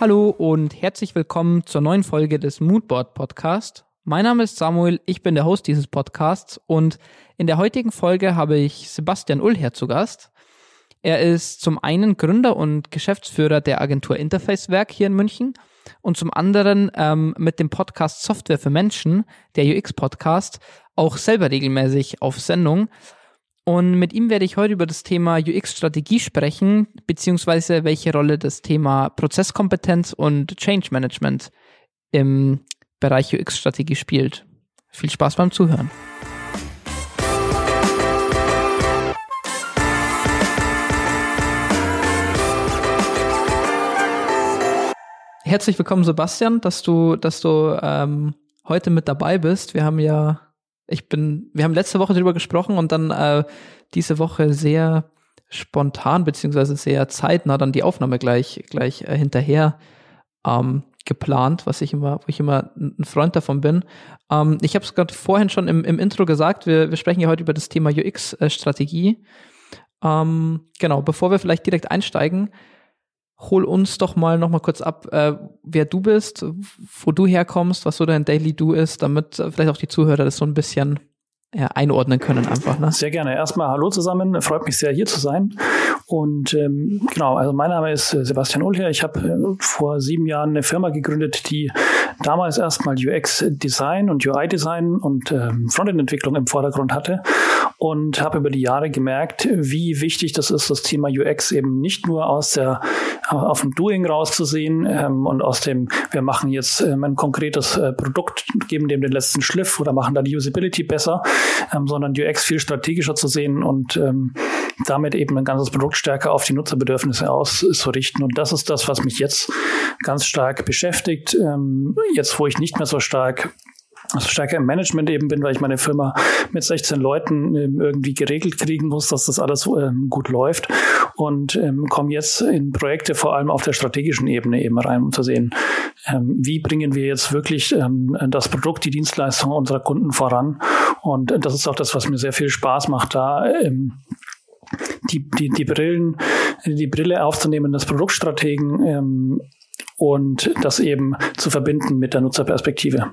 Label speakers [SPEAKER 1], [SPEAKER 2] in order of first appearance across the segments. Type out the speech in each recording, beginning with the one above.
[SPEAKER 1] Hallo und herzlich willkommen zur neuen Folge des Moodboard Podcast. Mein Name ist Samuel, ich bin der Host dieses Podcasts und in der heutigen Folge habe ich Sebastian Ullher zu Gast. Er ist zum einen Gründer und Geschäftsführer der Agentur Interfacewerk hier in München und zum anderen ähm, mit dem Podcast Software für Menschen, der UX-Podcast, auch selber regelmäßig auf Sendung. Und mit ihm werde ich heute über das Thema UX-Strategie sprechen, beziehungsweise welche Rolle das Thema Prozesskompetenz und Change Management im Bereich UX-Strategie spielt. Viel Spaß beim Zuhören. Herzlich willkommen, Sebastian, dass du, dass du ähm, heute mit dabei bist. Wir haben ja ich bin, wir haben letzte Woche drüber gesprochen und dann äh, diese Woche sehr spontan beziehungsweise sehr zeitnah dann die Aufnahme gleich gleich äh, hinterher ähm, geplant, was ich immer, wo ich immer ein Freund davon bin. Ähm, ich habe es gerade vorhin schon im, im Intro gesagt, wir, wir sprechen ja heute über das Thema UX-Strategie. Ähm, genau, bevor wir vielleicht direkt einsteigen, hol uns doch mal noch mal kurz ab, äh, wer du bist, wo du herkommst, was so dein Daily Do ist, damit äh, vielleicht auch die Zuhörer das so ein bisschen ja, einordnen können einfach. Ne?
[SPEAKER 2] Sehr gerne. Erstmal Hallo zusammen. Freut mich sehr, hier zu sein. Und ähm, genau, also mein Name ist äh, Sebastian Ullher. Ich habe äh, vor sieben Jahren eine Firma gegründet, die damals erstmal UX-Design und UI-Design und ähm, Frontend-Entwicklung im Vordergrund hatte und habe über die Jahre gemerkt, wie wichtig das ist, das Thema UX eben nicht nur aus der auf dem Doing rauszusehen ähm, und aus dem, wir machen jetzt ähm, ein konkretes äh, Produkt, geben dem den letzten Schliff oder machen da die Usability besser, ähm, sondern UX viel strategischer zu sehen und ähm, damit eben ein ganzes Produkt stärker auf die Nutzerbedürfnisse auszurichten. Und das ist das, was mich jetzt ganz stark beschäftigt. Ähm, jetzt, wo ich nicht mehr so stark also stärker im Management eben bin, weil ich meine Firma mit 16 Leuten ähm, irgendwie geregelt kriegen muss, dass das alles ähm, gut läuft und ähm, komme jetzt in Projekte vor allem auf der strategischen Ebene eben rein, um zu sehen, ähm, wie bringen wir jetzt wirklich ähm, das Produkt, die Dienstleistung unserer Kunden voran und das ist auch das, was mir sehr viel Spaß macht, da ähm, die, die, die Brillen, die Brille aufzunehmen, das Produktstrategen und das eben zu verbinden mit der Nutzerperspektive.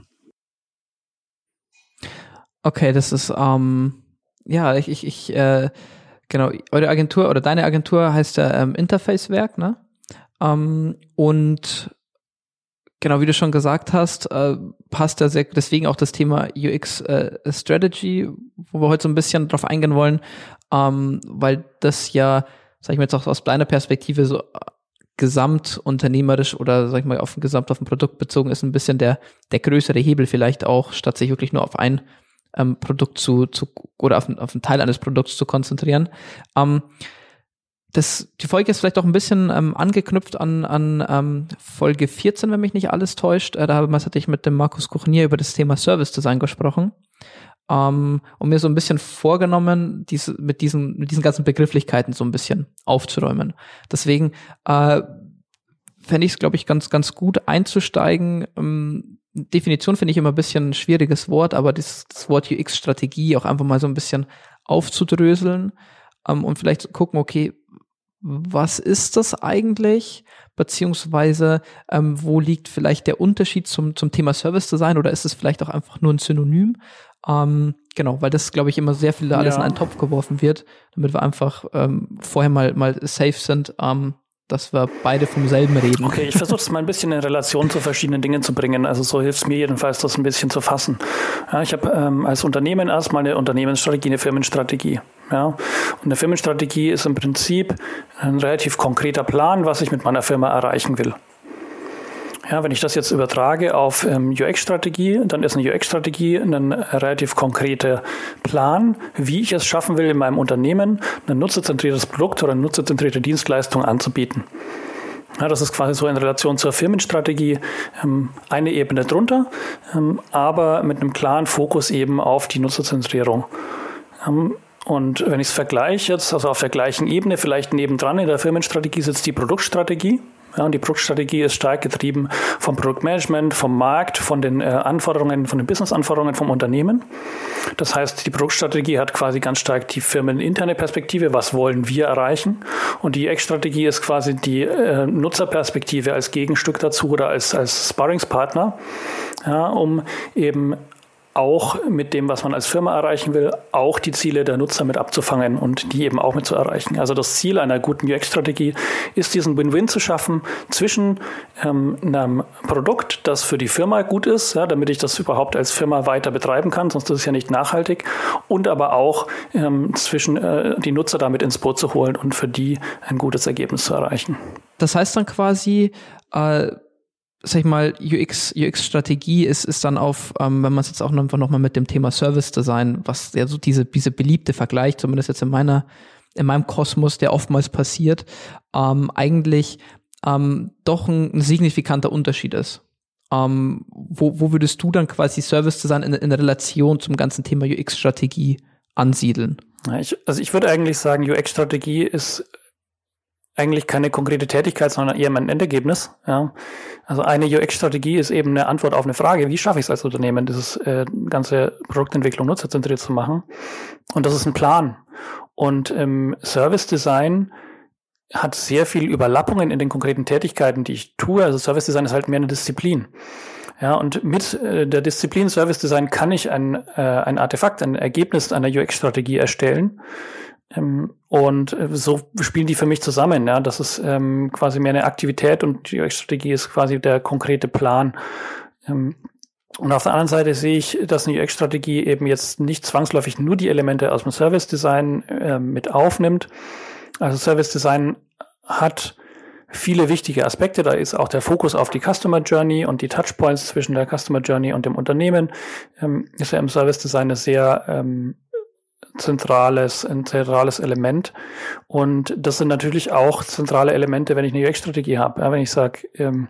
[SPEAKER 1] Okay, das ist, ähm, ja, ich, ich, ich äh, genau, eure Agentur oder deine Agentur heißt ja ähm, Interfacewerk, ne? Ähm, und genau, wie du schon gesagt hast, äh, passt da sehr, deswegen auch das Thema UX äh, Strategy, wo wir heute so ein bisschen drauf eingehen wollen, ähm, weil das ja, sag ich mal jetzt auch aus deiner Perspektive so äh, gesamtunternehmerisch oder sag ich mal auf Gesamt auf ein Produkt bezogen ist, ein bisschen der, der größere Hebel vielleicht auch, statt sich wirklich nur auf ein ähm, Produkt zu, zu oder auf, auf einen Teil eines Produkts zu konzentrieren. Ähm, das, die Folge ist vielleicht auch ein bisschen ähm, angeknüpft an, an ähm, Folge 14, wenn mich nicht alles täuscht. Äh, da hatte ich mit dem Markus Kuchnier über das Thema Service Design gesprochen. Ähm, und mir so ein bisschen vorgenommen, diese, mit, diesen, mit diesen ganzen Begrifflichkeiten so ein bisschen aufzuräumen. Deswegen äh, fände ich es, glaube ich, ganz, ganz gut einzusteigen, ähm, Definition finde ich immer ein bisschen ein schwieriges Wort, aber das, das Wort UX-Strategie auch einfach mal so ein bisschen aufzudröseln ähm, und vielleicht zu gucken, okay, was ist das eigentlich? Beziehungsweise, ähm, wo liegt vielleicht der Unterschied zum, zum Thema Service Design oder ist es vielleicht auch einfach nur ein Synonym? Ähm, genau, weil das, glaube ich, immer sehr viel alles ja. in einen Topf geworfen wird, damit wir einfach ähm, vorher mal, mal safe sind, ähm, dass wir beide vom selben reden.
[SPEAKER 2] Okay, ich versuche es mal ein bisschen in Relation zu verschiedenen Dingen zu bringen. Also so hilft es mir jedenfalls, das ein bisschen zu fassen. Ja, ich habe ähm, als Unternehmen erstmal eine Unternehmensstrategie, eine Firmenstrategie. Ja, und eine Firmenstrategie ist im Prinzip ein relativ konkreter Plan, was ich mit meiner Firma erreichen will. Ja, wenn ich das jetzt übertrage auf ähm, UX-Strategie, dann ist eine UX-Strategie ein relativ konkreter Plan, wie ich es schaffen will, in meinem Unternehmen ein nutzerzentriertes Produkt oder eine nutzerzentrierte Dienstleistung anzubieten. Ja, das ist quasi so in Relation zur Firmenstrategie ähm, eine Ebene drunter, ähm, aber mit einem klaren Fokus eben auf die Nutzerzentrierung. Ähm, und wenn ich es vergleiche jetzt, also auf der gleichen Ebene, vielleicht nebendran in der Firmenstrategie sitzt die Produktstrategie. Ja, und die Produktstrategie ist stark getrieben vom Produktmanagement, vom Markt, von den äh, Anforderungen, von den Business-Anforderungen vom Unternehmen. Das heißt, die Produktstrategie hat quasi ganz stark die firmeninterne Perspektive. Was wollen wir erreichen? Und die UX-Strategie ist quasi die äh, Nutzerperspektive als Gegenstück dazu oder als, als Sparringspartner, ja, um eben auch mit dem, was man als Firma erreichen will, auch die Ziele der Nutzer mit abzufangen und die eben auch mit zu erreichen. Also das Ziel einer guten UX-Strategie ist, diesen Win-Win zu schaffen zwischen ähm, einem Produkt, das für die Firma gut ist, ja, damit ich das überhaupt als Firma weiter betreiben kann, sonst ist es ja nicht nachhaltig, und aber auch ähm, zwischen äh, die Nutzer damit ins Boot zu holen und für die ein gutes Ergebnis zu erreichen.
[SPEAKER 1] Das heißt dann quasi, äh sag ich mal, UX, UX-Strategie ist, ist dann auf, ähm, wenn man es jetzt auch nochmal mit dem Thema Service Design, was ja so diese, diese beliebte Vergleich, zumindest jetzt in meiner, in meinem Kosmos, der oftmals passiert, ähm, eigentlich ähm, doch ein, ein signifikanter Unterschied ist. Ähm, wo, wo würdest du dann quasi Service Design in, in Relation zum ganzen Thema UX-Strategie ansiedeln?
[SPEAKER 2] Ich, also ich würde eigentlich sagen, UX-Strategie ist eigentlich keine konkrete Tätigkeit, sondern eher mein Endergebnis. Ja. Also eine UX-Strategie ist eben eine Antwort auf eine Frage, wie schaffe ich es als Unternehmen, dieses äh, ganze Produktentwicklung nutzerzentriert zu machen. Und das ist ein Plan. Und im Service Design hat sehr viel Überlappungen in den konkreten Tätigkeiten, die ich tue. Also Service Design ist halt mehr eine Disziplin. Ja, und mit äh, der Disziplin Service Design kann ich ein, äh, ein Artefakt, ein Ergebnis einer UX-Strategie erstellen ähm, und äh, so spielen die für mich zusammen. Ja, das ist ähm, quasi mehr eine Aktivität und die UX-Strategie ist quasi der konkrete Plan. Ähm, und auf der anderen Seite sehe ich, dass eine UX-Strategie eben jetzt nicht zwangsläufig nur die Elemente aus dem Service Design äh, mit aufnimmt. Also Service Design hat viele wichtige Aspekte. Da ist auch der Fokus auf die Customer Journey und die Touchpoints zwischen der Customer Journey und dem Unternehmen. Ähm, ist ja im Service Design eine sehr ähm, zentrales, ein zentrales Element. Und das sind natürlich auch zentrale Elemente, wenn ich eine UX-Strategie habe. Ja, wenn ich sage, ähm,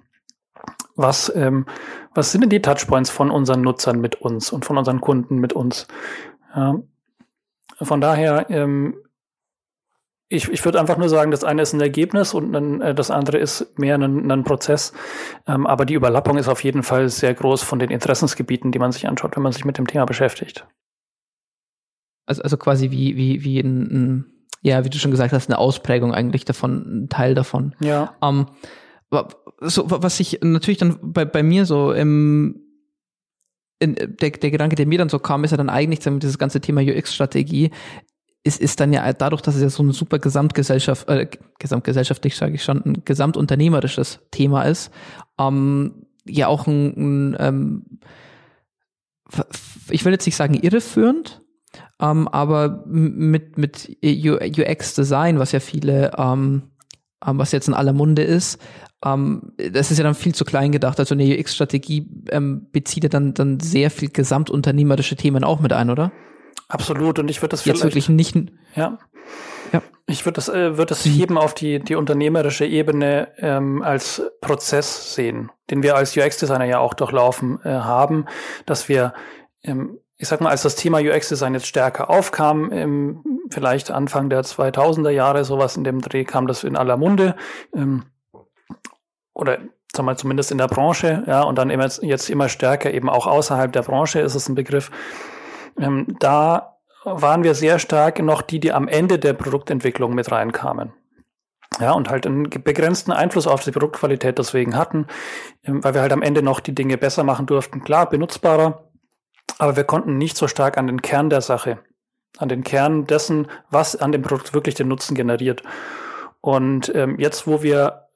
[SPEAKER 2] was, ähm, was sind denn die Touchpoints von unseren Nutzern mit uns und von unseren Kunden mit uns? Ja, von daher, ähm, ich, ich würde einfach nur sagen, das eine ist ein Ergebnis und ein, äh, das andere ist mehr ein, ein Prozess. Ähm, aber die Überlappung ist auf jeden Fall sehr groß von den Interessensgebieten, die man sich anschaut, wenn man sich mit dem Thema beschäftigt.
[SPEAKER 1] Also, also quasi wie, wie, wie ein, ein, ja, wie du schon gesagt hast, eine Ausprägung eigentlich davon, ein Teil davon.
[SPEAKER 2] Ja.
[SPEAKER 1] Ähm, so, was ich natürlich dann bei, bei mir so im, in, der, der Gedanke, der mir dann so kam, ist ja dann eigentlich sagen, dieses ganze Thema UX-Strategie, ist, ist dann ja dadurch, dass es ja so ein super Gesamtgesellschaft, äh, gesamtgesellschaftlich sage ich schon, ein gesamtunternehmerisches Thema ist, ähm, ja auch ein, ein ähm, ich will jetzt nicht sagen irreführend, ähm, aber mit, mit UX-Design, was ja viele, ähm, ähm, was jetzt in aller Munde ist, ähm, das ist ja dann viel zu klein gedacht. Also eine UX-Strategie ähm, bezieht ja dann, dann sehr viel gesamtunternehmerische Themen auch mit ein, oder?
[SPEAKER 2] Absolut. Und ich würde das
[SPEAKER 1] jetzt wirklich nicht.
[SPEAKER 2] Ja. Ja. Ich würde das, äh, würde das heben auf die, die unternehmerische Ebene ähm, als Prozess sehen, den wir als UX-Designer ja auch durchlaufen äh, haben, dass wir ähm, ich sag mal, als das Thema UX-Design jetzt stärker aufkam, im, vielleicht Anfang der 2000er Jahre, sowas in dem Dreh, kam das in aller Munde. Ähm, oder sag mal, zumindest in der Branche, ja, und dann immer, jetzt immer stärker eben auch außerhalb der Branche ist es ein Begriff. Ähm, da waren wir sehr stark noch die, die am Ende der Produktentwicklung mit reinkamen. Ja, und halt einen begrenzten Einfluss auf die Produktqualität deswegen hatten, ähm, weil wir halt am Ende noch die Dinge besser machen durften. Klar, benutzbarer, aber wir konnten nicht so stark an den Kern der Sache, an den Kern dessen, was an dem Produkt wirklich den Nutzen generiert. Und ähm, jetzt, wo wir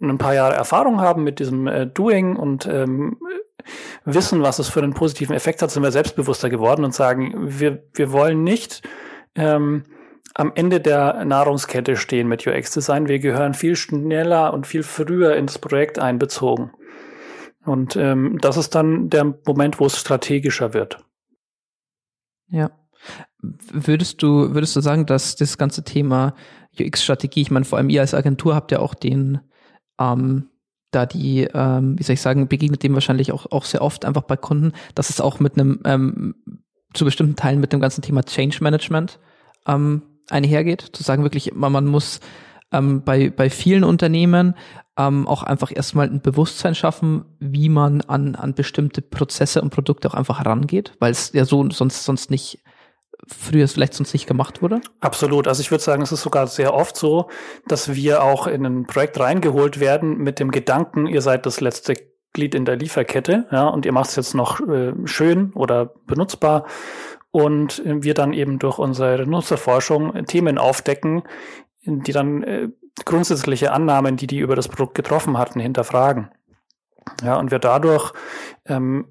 [SPEAKER 2] ein paar Jahre Erfahrung haben mit diesem äh, Doing und ähm, wissen, was es für einen positiven Effekt hat, sind wir selbstbewusster geworden und sagen, wir, wir wollen nicht ähm, am Ende der Nahrungskette stehen mit UX-Design. Wir gehören viel schneller und viel früher ins Projekt einbezogen. Und ähm, das ist dann der Moment, wo es strategischer wird.
[SPEAKER 1] Ja. Würdest du, würdest du sagen, dass das ganze Thema UX-Strategie, ich meine, vor allem ihr als Agentur habt ja auch den, ähm, da die, ähm, wie soll ich sagen, begegnet dem wahrscheinlich auch, auch sehr oft einfach bei Kunden, dass es auch mit einem, ähm, zu bestimmten Teilen mit dem ganzen Thema Change Management ähm, einhergeht, zu sagen wirklich, man, man muss ähm, bei, bei vielen Unternehmen ähm, auch einfach erstmal ein Bewusstsein schaffen, wie man an, an bestimmte Prozesse und Produkte auch einfach herangeht, weil es ja so sonst, sonst nicht früher vielleicht sonst nicht gemacht wurde?
[SPEAKER 2] Absolut. Also ich würde sagen, es ist sogar sehr oft so, dass wir auch in ein Projekt reingeholt werden mit dem Gedanken, ihr seid das letzte Glied in der Lieferkette, ja, und ihr macht es jetzt noch äh, schön oder benutzbar und wir dann eben durch unsere Nutzerforschung Themen aufdecken, die dann äh, grundsätzliche Annahmen, die die über das Produkt getroffen hatten, hinterfragen. Ja, und wir dadurch ähm,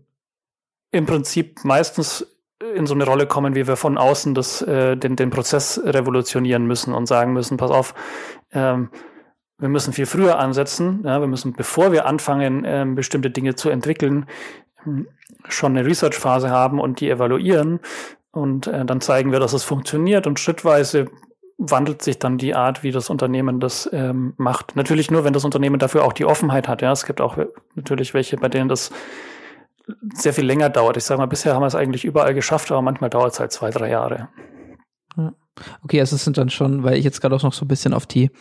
[SPEAKER 2] im Prinzip meistens in so eine Rolle kommen, wie wir von außen das, äh, den, den Prozess revolutionieren müssen und sagen müssen, pass auf, ähm, wir müssen viel früher ansetzen, ja, wir müssen, bevor wir anfangen, ähm, bestimmte Dinge zu entwickeln, ähm, schon eine Research-Phase haben und die evaluieren und äh, dann zeigen wir, dass es funktioniert und schrittweise wandelt sich dann die Art, wie das Unternehmen das ähm, macht. Natürlich nur, wenn das Unternehmen dafür auch die Offenheit hat. Ja, es gibt auch natürlich welche, bei denen das sehr viel länger dauert. Ich sage mal, bisher haben wir es eigentlich überall geschafft, aber manchmal dauert es halt zwei, drei Jahre.
[SPEAKER 1] Okay, also es sind dann schon, weil ich jetzt gerade auch noch so ein bisschen auf die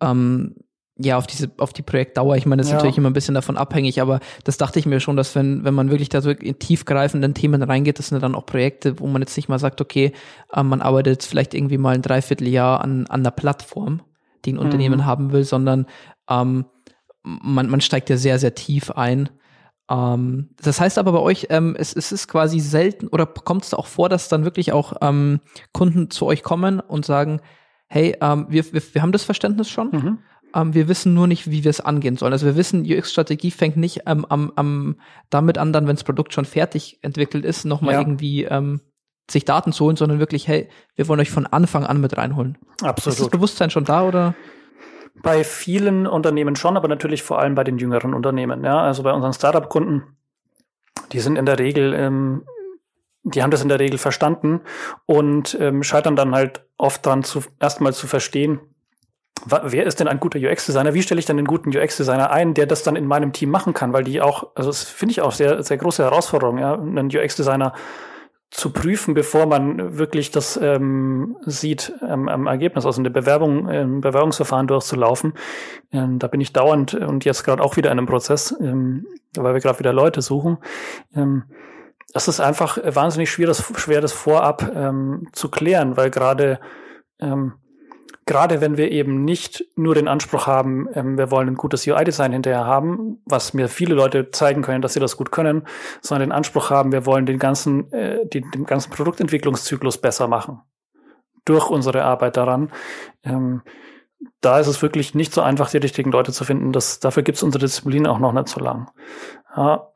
[SPEAKER 1] ähm, ja, auf diese, auf die Projektdauer. Ich meine, das ist ja. natürlich immer ein bisschen davon abhängig, aber das dachte ich mir schon, dass wenn, wenn man wirklich da so in tiefgreifenden Themen reingeht, das sind dann auch Projekte, wo man jetzt nicht mal sagt, okay, äh, man arbeitet jetzt vielleicht irgendwie mal ein Dreivierteljahr an, an einer Plattform, die ein mhm. Unternehmen haben will, sondern ähm, man, man steigt ja sehr, sehr tief ein. Ähm, das heißt aber bei euch, ähm, es, es ist quasi selten oder kommt es auch vor, dass dann wirklich auch ähm, Kunden zu euch kommen und sagen, hey, ähm, wir, wir, wir haben das Verständnis schon. Mhm ähm, wir wissen nur nicht, wie wir es angehen sollen. Also wir wissen, UX-Strategie fängt nicht ähm, am, am, damit an, dann, wenn das Produkt schon fertig entwickelt ist, nochmal ja. irgendwie ähm, sich Daten zu holen, sondern wirklich, hey, wir wollen euch von Anfang an mit reinholen.
[SPEAKER 2] Absolut.
[SPEAKER 1] Ist das Bewusstsein schon da oder?
[SPEAKER 2] Bei vielen Unternehmen schon, aber natürlich vor allem bei den jüngeren Unternehmen. Ja, also bei unseren Startup-Kunden, die sind in der Regel, ähm, die haben das in der Regel verstanden und ähm, scheitern dann halt oft dran, zu, erstmal zu verstehen, wer ist denn ein guter UX-Designer? Wie stelle ich denn einen guten UX-Designer ein, der das dann in meinem Team machen kann? Weil die auch, also das finde ich auch sehr, sehr große Herausforderung, ja, einen UX-Designer zu prüfen, bevor man wirklich das ähm, sieht, ähm, am Ergebnis, also eine Bewerbung, ähm, Bewerbungsverfahren durchzulaufen. Ähm, da bin ich dauernd und jetzt gerade auch wieder in einem Prozess, ähm, weil wir gerade wieder Leute suchen. Ähm, es ist einfach wahnsinnig schwer, das, schwer, das vorab ähm, zu klären, weil gerade ähm, gerade wenn wir eben nicht nur den Anspruch haben, ähm, wir wollen ein gutes UI-Design hinterher haben, was mir viele Leute zeigen können, dass sie das gut können, sondern den Anspruch haben, wir wollen den ganzen, äh, die, den ganzen Produktentwicklungszyklus besser machen. Durch unsere Arbeit daran. Ähm, da ist es wirklich nicht so einfach, die richtigen Leute zu finden. Das, dafür gibt es unsere Disziplin auch noch nicht so lang.
[SPEAKER 1] Ja.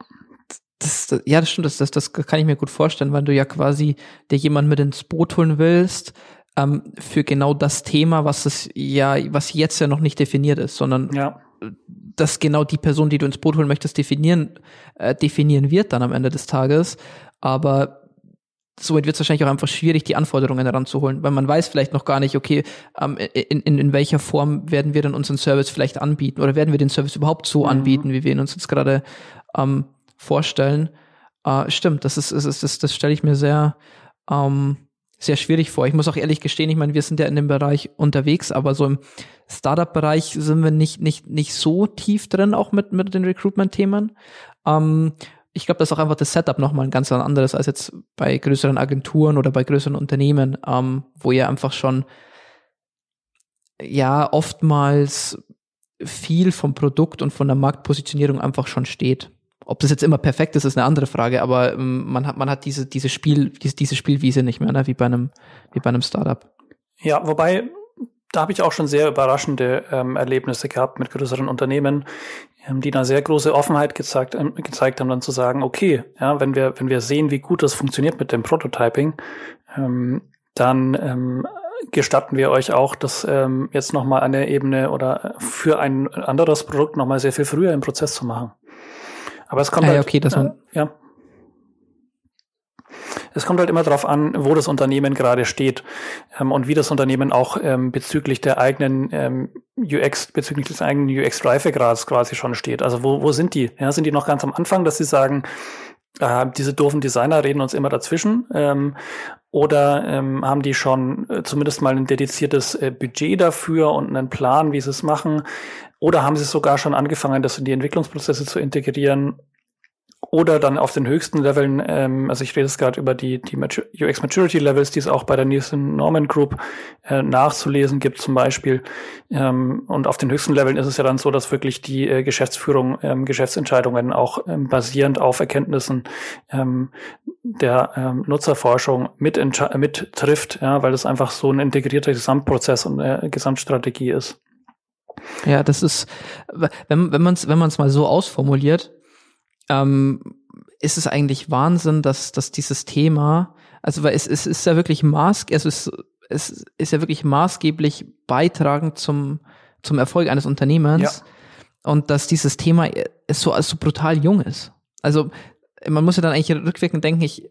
[SPEAKER 1] Das, ja, das stimmt, das, das, das kann ich mir gut vorstellen, weil du ja quasi dir jemand mit ins Boot holen willst, ähm, für genau das Thema, was es ja, was jetzt ja noch nicht definiert ist, sondern ja. dass genau die Person, die du ins Boot holen möchtest, definieren, äh, definieren wird dann am Ende des Tages. Aber somit wird es wahrscheinlich auch einfach schwierig, die Anforderungen heranzuholen, weil man weiß vielleicht noch gar nicht, okay, ähm, in, in, in welcher Form werden wir dann unseren Service vielleicht anbieten oder werden wir den Service überhaupt so mhm. anbieten, wie wir ihn uns jetzt gerade ähm, vorstellen. Äh, stimmt, das ist, ist, das, das stelle ich mir sehr ähm, sehr schwierig vor. Ich muss auch ehrlich gestehen, ich meine, wir sind ja in dem Bereich unterwegs, aber so im Startup-Bereich sind wir nicht, nicht, nicht so tief drin, auch mit, mit den Recruitment-Themen. Ähm, ich glaube, das ist auch einfach das Setup nochmal ein ganz anderes als jetzt bei größeren Agenturen oder bei größeren Unternehmen, ähm, wo ihr einfach schon ja oftmals viel vom Produkt und von der Marktpositionierung einfach schon steht. Ob das jetzt immer perfekt ist, ist eine andere Frage, aber ähm, man hat, man hat diese, diese Spiel, diese, diese Spielwiese nicht mehr, ne? wie bei einem, wie bei einem Startup.
[SPEAKER 2] Ja, wobei, da habe ich auch schon sehr überraschende ähm, Erlebnisse gehabt mit größeren Unternehmen, ähm, die eine sehr große Offenheit gezeigt, ähm, gezeigt haben, dann zu sagen, okay, ja, wenn wir, wenn wir sehen, wie gut das funktioniert mit dem Prototyping, ähm, dann ähm, gestatten wir euch auch, das ähm, jetzt nochmal der Ebene oder für ein anderes Produkt nochmal sehr viel früher im Prozess zu machen. Aber es kommt ah, halt,
[SPEAKER 1] okay, dass man,
[SPEAKER 2] äh, ja. Es kommt halt immer darauf an, wo das Unternehmen gerade steht ähm, und wie das Unternehmen auch ähm, bezüglich der eigenen ähm, UX, bezüglich des eigenen UX-Reifegrads quasi schon steht. Also wo, wo sind die? Ja, sind die noch ganz am Anfang, dass sie sagen, äh, diese doofen Designer reden uns immer dazwischen? Ähm, Oder ähm, haben die schon äh, zumindest mal ein dediziertes äh, Budget dafür und einen Plan, wie sie es machen? Oder haben sie sogar schon angefangen, das in die Entwicklungsprozesse zu integrieren? Oder dann auf den höchsten Leveln, ähm, also ich rede jetzt gerade über die, die UX Maturity Levels, die es auch bei der Nielsen Norman Group äh, nachzulesen gibt zum Beispiel. Ähm, und auf den höchsten Leveln ist es ja dann so, dass wirklich die äh, Geschäftsführung ähm, Geschäftsentscheidungen auch ähm, basierend auf Erkenntnissen ähm, der ähm, Nutzerforschung mit, mit trifft, ja, weil es einfach so ein integrierter Gesamtprozess und äh, Gesamtstrategie ist.
[SPEAKER 1] Ja, das ist, wenn, wenn man es wenn man's mal so ausformuliert, ähm, ist es eigentlich Wahnsinn, dass, dass dieses Thema, also weil es, es ist ja wirklich maß, es ist, es ist ja wirklich maßgeblich beitragend zum, zum Erfolg eines Unternehmens ja. und dass dieses Thema ist so, so brutal jung ist. Also man muss ja dann eigentlich rückwirkend denken, ich,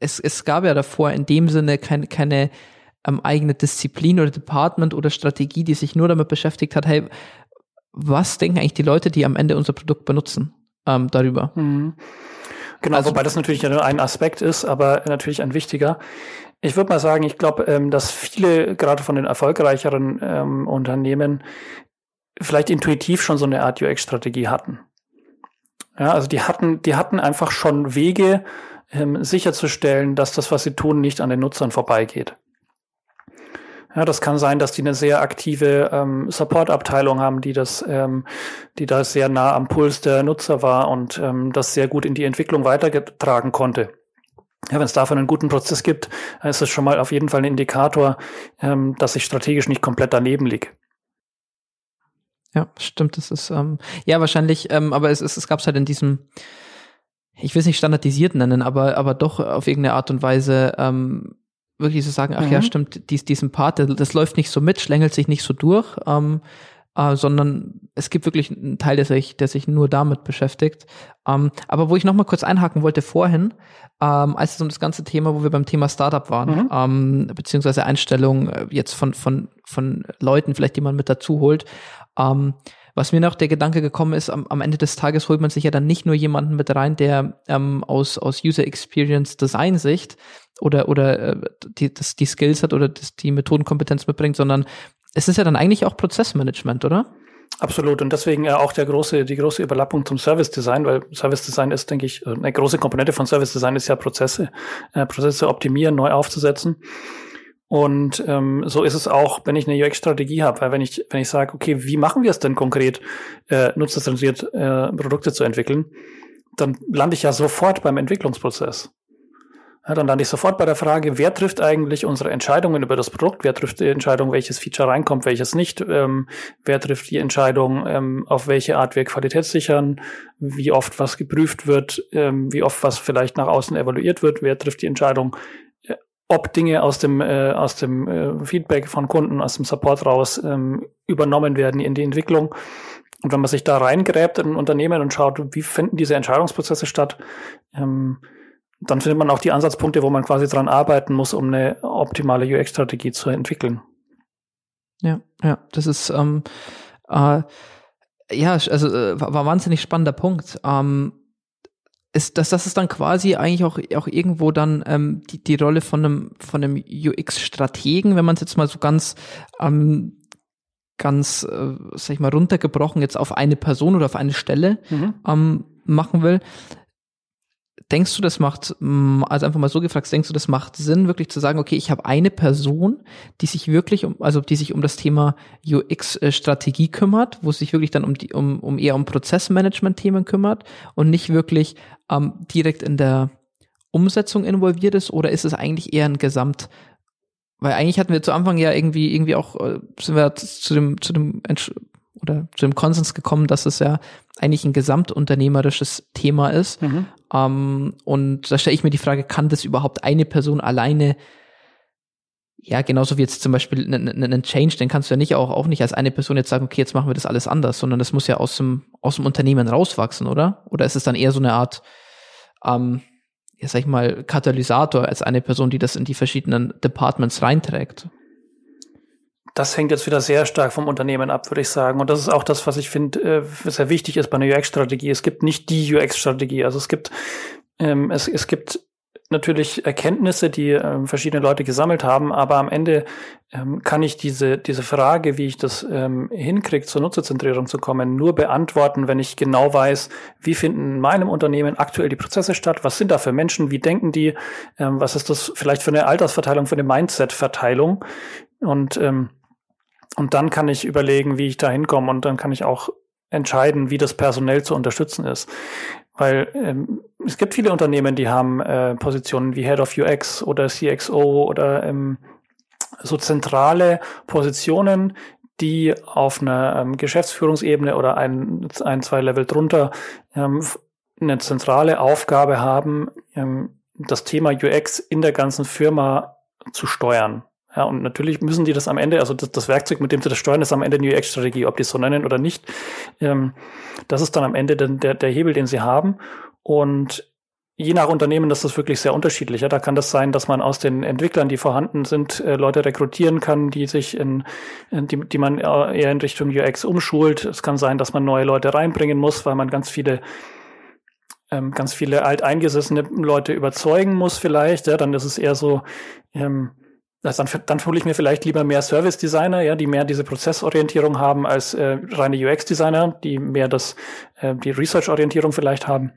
[SPEAKER 1] es, es gab ja davor in dem Sinne keine, keine ähm, eigene Disziplin oder Department oder Strategie, die sich nur damit beschäftigt hat, hey, was denken eigentlich die Leute, die am Ende unser Produkt benutzen? ähm, darüber. Mhm.
[SPEAKER 2] Genau, also, wobei das natürlich nur ein Aspekt ist, aber natürlich ein wichtiger. Ich würde mal sagen, ich glaube, ähm, dass viele gerade von den erfolgreicheren ähm, Unternehmen vielleicht intuitiv schon so eine Art UX-Strategie hatten. Ja, also die hatten, die hatten einfach schon Wege, ähm, sicherzustellen, dass das, was sie tun, nicht an den Nutzern vorbeigeht. Ja, das kann sein, dass die eine sehr aktive ähm, Support-Abteilung haben, die das, ähm, die da sehr nah am Puls der Nutzer war und ähm, das sehr gut in die Entwicklung weitergetragen konnte. Ja, wenn es davon einen guten Prozess gibt, ist es schon mal auf jeden Fall ein Indikator, ähm, dass ich strategisch nicht komplett daneben liege.
[SPEAKER 1] Ja, stimmt. Das ist ähm, ja wahrscheinlich, ähm, aber es, es, es gab es halt in diesem, ich will es nicht standardisiert nennen, aber aber doch auf irgendeine Art und Weise ähm, wirklich so sagen, ach mhm. ja, stimmt, dies, diesen Part, das läuft nicht so mit, schlängelt sich nicht so durch, ähm, äh, sondern es gibt wirklich einen Teil, der sich, der sich nur damit beschäftigt. Ähm, aber wo ich noch mal kurz einhaken wollte vorhin, ähm, als es um das ganze Thema, wo wir beim Thema Startup waren, mhm. ähm, beziehungsweise Einstellung äh, jetzt von, von, von Leuten, vielleicht die man mit dazu holt, ähm, was mir noch der Gedanke gekommen ist, am, am Ende des Tages holt man sich ja dann nicht nur jemanden mit rein, der ähm, aus, aus User Experience Design Sicht oder, oder äh, die, das, die Skills hat oder das, die Methodenkompetenz mitbringt, sondern es ist ja dann eigentlich auch Prozessmanagement, oder?
[SPEAKER 2] Absolut. Und deswegen ja auch der große, die große Überlappung zum Service Design, weil Service Design ist, denke ich, eine große Komponente von Service Design ist ja Prozesse, äh, Prozesse optimieren, neu aufzusetzen. Und ähm, so ist es auch, wenn ich eine UX-Strategie habe, weil wenn ich, wenn ich sage, okay, wie machen wir es denn konkret, äh, nutzerzentriert äh, Produkte zu entwickeln, dann lande ich ja sofort beim Entwicklungsprozess. Ja, dann lande ich sofort bei der Frage, wer trifft eigentlich unsere Entscheidungen über das Produkt? Wer trifft die Entscheidung, welches Feature reinkommt, welches nicht? Ähm, wer trifft die Entscheidung, ähm, auf welche Art wir Qualität sichern? Wie oft was geprüft wird? Ähm, wie oft was vielleicht nach außen evaluiert wird? Wer trifft die Entscheidung, ob Dinge aus dem, äh, aus dem äh, Feedback von Kunden, aus dem Support raus ähm, übernommen werden in die Entwicklung. Und wenn man sich da reingräbt in ein Unternehmen und schaut, wie finden diese Entscheidungsprozesse statt, ähm, dann findet man auch die Ansatzpunkte, wo man quasi dran arbeiten muss, um eine optimale UX-Strategie zu entwickeln.
[SPEAKER 1] Ja, ja, das ist ähm, äh, ja, also äh, war, wahnsinnig spannender Punkt. Ähm, ist, dass das ist dann quasi eigentlich auch, auch irgendwo dann ähm, die, die Rolle von einem, von einem UX-Strategen, wenn man es jetzt mal so ganz, ähm, ganz, äh, sag ich mal, runtergebrochen jetzt auf eine Person oder auf eine Stelle mhm. ähm, machen will. Denkst du, das macht, mm, also einfach mal so gefragt, denkst du, das macht Sinn, wirklich zu sagen, okay, ich habe eine Person, die sich wirklich um, also die sich um das Thema UX-Strategie kümmert, wo es sich wirklich dann um die, um, um eher um Prozessmanagement-Themen kümmert und nicht wirklich ähm, direkt in der Umsetzung involviert ist, oder ist es eigentlich eher ein Gesamt, weil eigentlich hatten wir zu Anfang ja irgendwie, irgendwie auch, äh, sind wir zu dem, zu dem oder zu dem Konsens gekommen, dass es ja eigentlich ein gesamtunternehmerisches Thema ist. Mhm. Ähm, und da stelle ich mir die Frage, kann das überhaupt eine Person alleine ja, genauso wie jetzt zum Beispiel einen Change, den kannst du ja nicht auch, auch nicht als eine Person jetzt sagen, okay, jetzt machen wir das alles anders, sondern das muss ja aus dem, aus dem Unternehmen rauswachsen, oder? Oder ist es dann eher so eine Art, ähm, ja, sag ich mal, Katalysator als eine Person, die das in die verschiedenen Departments reinträgt?
[SPEAKER 2] Das hängt jetzt wieder sehr stark vom Unternehmen ab, würde ich sagen. Und das ist auch das, was ich finde, äh, sehr wichtig ist bei einer UX-Strategie. Es gibt nicht die UX-Strategie. Also es gibt, ähm, es, es gibt natürlich Erkenntnisse, die ähm, verschiedene Leute gesammelt haben, aber am Ende ähm, kann ich diese, diese Frage, wie ich das ähm, hinkriege, zur Nutzerzentrierung zu kommen, nur beantworten, wenn ich genau weiß, wie finden in meinem Unternehmen aktuell die Prozesse statt, was sind da für Menschen, wie denken die, ähm, was ist das vielleicht für eine Altersverteilung, für eine Mindset-Verteilung und ähm, und dann kann ich überlegen, wie ich da hinkomme und dann kann ich auch entscheiden, wie das personell zu unterstützen ist. Weil ähm, es gibt viele Unternehmen, die haben äh, Positionen wie Head of UX oder CXO oder ähm, so zentrale Positionen, die auf einer ähm, Geschäftsführungsebene oder ein, ein, zwei Level drunter ähm, eine zentrale Aufgabe haben, ähm, das Thema UX in der ganzen Firma zu steuern. Ja, und natürlich müssen die das am Ende, also das, das Werkzeug, mit dem sie das steuern, ist am Ende New UX-Strategie, ob die es so nennen oder nicht. Ähm, das ist dann am Ende der, der, der Hebel, den sie haben. Und je nach Unternehmen ist das wirklich sehr unterschiedlich. Ja, da kann das sein, dass man aus den Entwicklern, die vorhanden sind, äh, Leute rekrutieren kann, die sich in, in die, die man eher in Richtung UX umschult. Es kann sein, dass man neue Leute reinbringen muss, weil man ganz viele ähm, ganz viele alteingesessene Leute überzeugen muss vielleicht. Ja, dann ist es eher so, ähm, also dann, dann hole ich mir vielleicht lieber mehr Service-Designer, ja, die mehr diese Prozessorientierung haben als äh, reine UX-Designer, die mehr das, äh, die Research-Orientierung vielleicht haben.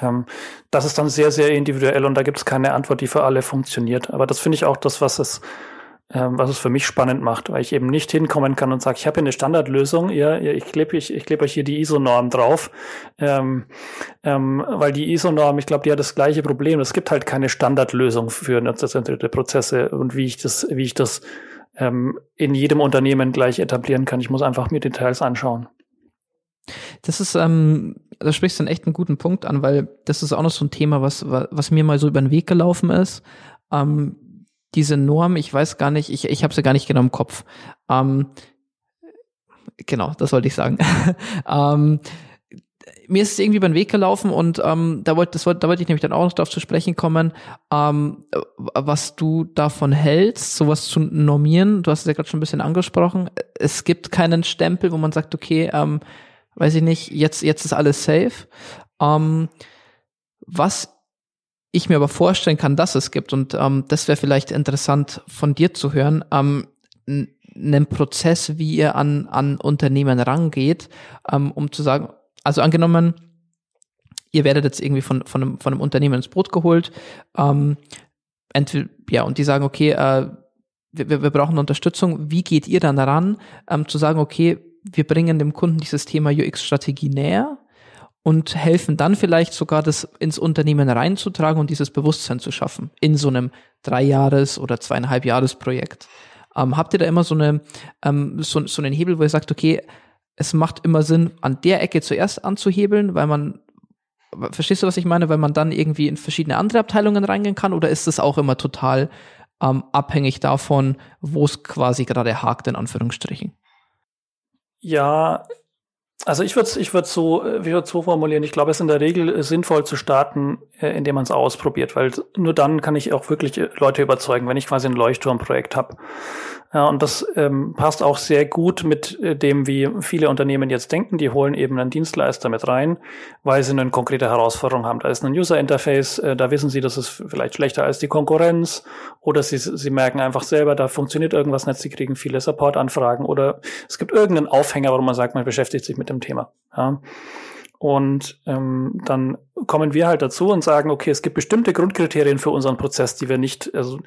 [SPEAKER 2] Ähm, das ist dann sehr, sehr individuell und da gibt es keine Antwort, die für alle funktioniert. Aber das finde ich auch das, was es was es für mich spannend macht, weil ich eben nicht hinkommen kann und sage, ich habe hier eine Standardlösung, ihr, ihr, ich klebe ich, ich kleb euch hier die ISO-Norm drauf, ähm, ähm, weil die ISO-Norm, ich glaube, die hat das gleiche Problem. Es gibt halt keine Standardlösung für nutzerzentrierte Prozesse und wie ich das, wie ich das ähm, in jedem Unternehmen gleich etablieren kann. Ich muss einfach mir Details anschauen.
[SPEAKER 1] Das ist, ähm, da sprichst du einen echt einen guten Punkt an, weil das ist auch noch so ein Thema, was, was mir mal so über den Weg gelaufen ist. Ähm, diese Norm, ich weiß gar nicht, ich, ich habe sie gar nicht genau im Kopf. Ähm, genau, das wollte ich sagen. ähm, mir ist es irgendwie über den Weg gelaufen und ähm, da wollte das wollte, da wollte ich nämlich dann auch noch darauf zu sprechen kommen, ähm, was du davon hältst, sowas zu normieren. Du hast es ja gerade schon ein bisschen angesprochen. Es gibt keinen Stempel, wo man sagt, okay, ähm, weiß ich nicht, jetzt jetzt ist alles safe. Ähm, was ich mir aber vorstellen kann, dass es gibt, und ähm, das wäre vielleicht interessant von dir zu hören, ähm, einen Prozess, wie ihr an, an Unternehmen rangeht, ähm, um zu sagen, also angenommen, ihr werdet jetzt irgendwie von, von, einem, von einem Unternehmen ins Boot geholt, ähm, entweder, ja, und die sagen, okay, äh, wir, wir brauchen Unterstützung, wie geht ihr dann daran, ähm, zu sagen, okay, wir bringen dem Kunden dieses Thema UX-Strategie näher, und helfen dann vielleicht sogar, das ins Unternehmen reinzutragen und dieses Bewusstsein zu schaffen in so einem Dreijahres- oder zweieinhalb Jahres-Projekt. Ähm, habt ihr da immer so eine ähm, so, so einen Hebel, wo ihr sagt, okay, es macht immer Sinn, an der Ecke zuerst anzuhebeln, weil man Verstehst du, was ich meine? Weil man dann irgendwie in verschiedene andere Abteilungen reingehen kann? Oder ist es auch immer total ähm, abhängig davon, wo es quasi gerade hakt, in Anführungsstrichen?
[SPEAKER 2] Ja, also ich würde ich würd so, ich würd so formulieren, ich glaube, es ist in der Regel sinnvoll zu starten, äh, indem man es ausprobiert, weil nur dann kann ich auch wirklich Leute überzeugen, wenn ich quasi ein Leuchtturmprojekt habe. Ja, und das ähm, passt auch sehr gut mit äh, dem, wie viele Unternehmen jetzt denken. Die holen eben einen Dienstleister mit rein, weil sie eine konkrete Herausforderung haben. Da ist ein User Interface, äh, da wissen sie, das ist vielleicht schlechter als die Konkurrenz oder sie, sie merken einfach selber, da funktioniert irgendwas nicht, sie kriegen viele Support-Anfragen oder es gibt irgendeinen Aufhänger, warum man sagt, man beschäftigt sich mit dem Thema. Ja. Und ähm, dann kommen wir halt dazu und sagen, okay, es gibt bestimmte Grundkriterien für unseren Prozess, die wir nicht, also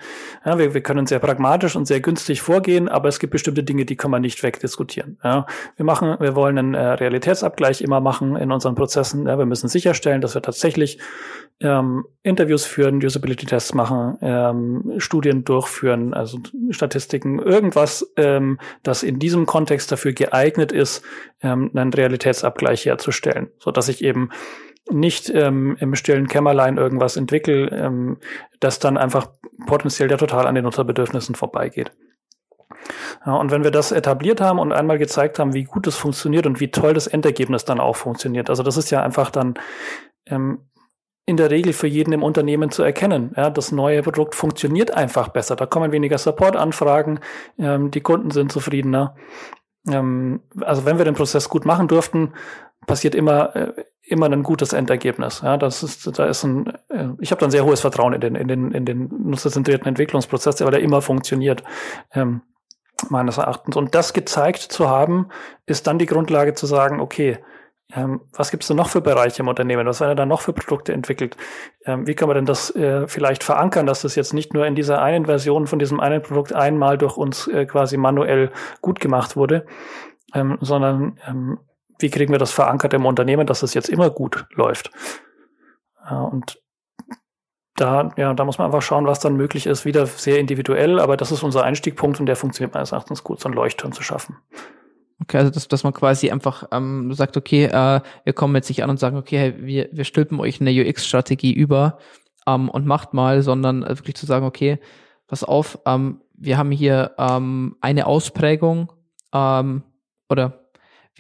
[SPEAKER 2] ja, wir, wir können sehr pragmatisch und sehr günstig vorgehen, aber es gibt bestimmte Dinge, die kann man nicht wegdiskutieren. Ja. Wir machen, wir wollen einen äh, Realitätsabgleich immer machen in unseren Prozessen. Ja. Wir müssen sicherstellen, dass wir tatsächlich ähm, Interviews führen, Usability-Tests machen, ähm, Studien durchführen, also Statistiken, irgendwas, ähm, das in diesem Kontext dafür geeignet ist, ähm, einen Realitätsabgleich herzustellen, so dass ich eben nicht ähm, im stillen Kämmerlein irgendwas entwickle, ähm, das dann einfach potenziell ja total an den Nutzerbedürfnissen vorbeigeht. Ja, und wenn wir das etabliert haben und einmal gezeigt haben, wie gut es funktioniert und wie toll das Endergebnis dann auch funktioniert, also das ist ja einfach dann ähm, in der Regel für jeden im Unternehmen zu erkennen. Ja, das neue Produkt funktioniert einfach besser. Da kommen weniger Support-Anfragen, ähm, die Kunden sind zufriedener. Ähm, also wenn wir den Prozess gut machen durften, passiert immer äh, immer ein gutes Endergebnis. Ja, das ist, da ist ein, äh, ich habe dann sehr hohes Vertrauen in den, in den, in den nutzerzentrierten Entwicklungsprozess, weil der immer funktioniert. Ähm, meines Erachtens. Und das gezeigt zu haben, ist dann die Grundlage zu sagen, okay, ähm, was gibt es denn noch für Bereiche im Unternehmen? Was werden da noch für Produkte entwickelt? Ähm, wie kann man denn das äh, vielleicht verankern, dass das jetzt nicht nur in dieser einen Version von diesem einen Produkt einmal durch uns äh, quasi manuell gut gemacht wurde, ähm, sondern ähm, wie kriegen wir das verankert im Unternehmen, dass das jetzt immer gut läuft? Äh, und da, ja, da muss man einfach schauen, was dann möglich ist. Wieder sehr individuell, aber das ist unser Einstiegpunkt und der funktioniert meines Erachtens gut, so einen Leuchtturm zu schaffen.
[SPEAKER 1] Okay, also dass, dass man quasi einfach ähm, sagt, okay, äh, wir kommen jetzt nicht an und sagen, okay, hey, wir, wir stülpen euch eine UX-Strategie über ähm, und macht mal, sondern wirklich zu sagen, okay, pass auf, ähm, wir haben hier ähm, eine Ausprägung ähm, oder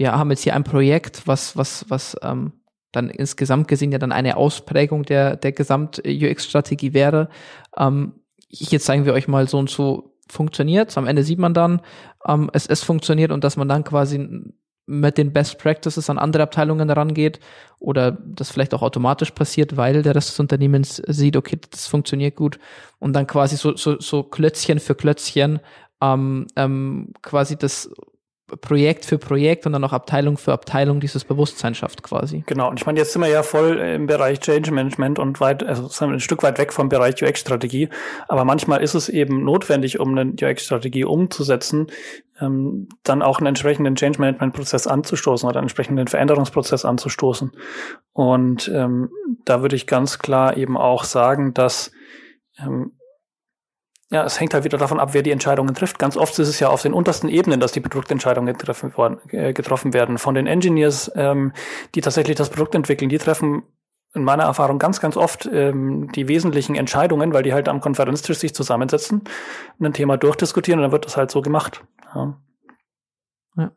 [SPEAKER 1] wir haben jetzt hier ein Projekt, was, was, was ähm, dann insgesamt gesehen ja dann eine Ausprägung der, der Gesamt-UX-Strategie wäre. Ähm, hier zeigen wir euch mal so und so funktioniert. Am Ende sieht man dann, ähm, es, es funktioniert und dass man dann quasi mit den Best Practices an andere Abteilungen rangeht oder das vielleicht auch automatisch passiert, weil der Rest des Unternehmens sieht, okay, das funktioniert gut und dann quasi so, so, so Klötzchen für Klötzchen ähm, ähm, quasi das Projekt für Projekt und dann auch Abteilung für Abteilung dieses Bewusstsein schafft quasi.
[SPEAKER 2] Genau, und ich meine, jetzt sind wir ja voll im Bereich Change Management und weit, also ein Stück weit weg vom Bereich UX-Strategie. Aber manchmal ist es eben notwendig, um eine UX-Strategie umzusetzen, ähm, dann auch einen entsprechenden Change Management-Prozess anzustoßen oder einen entsprechenden Veränderungsprozess anzustoßen. Und ähm, da würde ich ganz klar eben auch sagen, dass ähm, ja, es hängt halt wieder davon ab, wer die Entscheidungen trifft. Ganz oft ist es ja auf den untersten Ebenen, dass die Produktentscheidungen getroffen, worden, äh, getroffen werden. Von den Engineers, ähm, die tatsächlich das Produkt entwickeln, die treffen in meiner Erfahrung ganz, ganz oft ähm, die wesentlichen Entscheidungen, weil die halt am Konferenztisch sich zusammensetzen, ein Thema durchdiskutieren und dann wird das halt so gemacht. Ja.
[SPEAKER 1] Ja.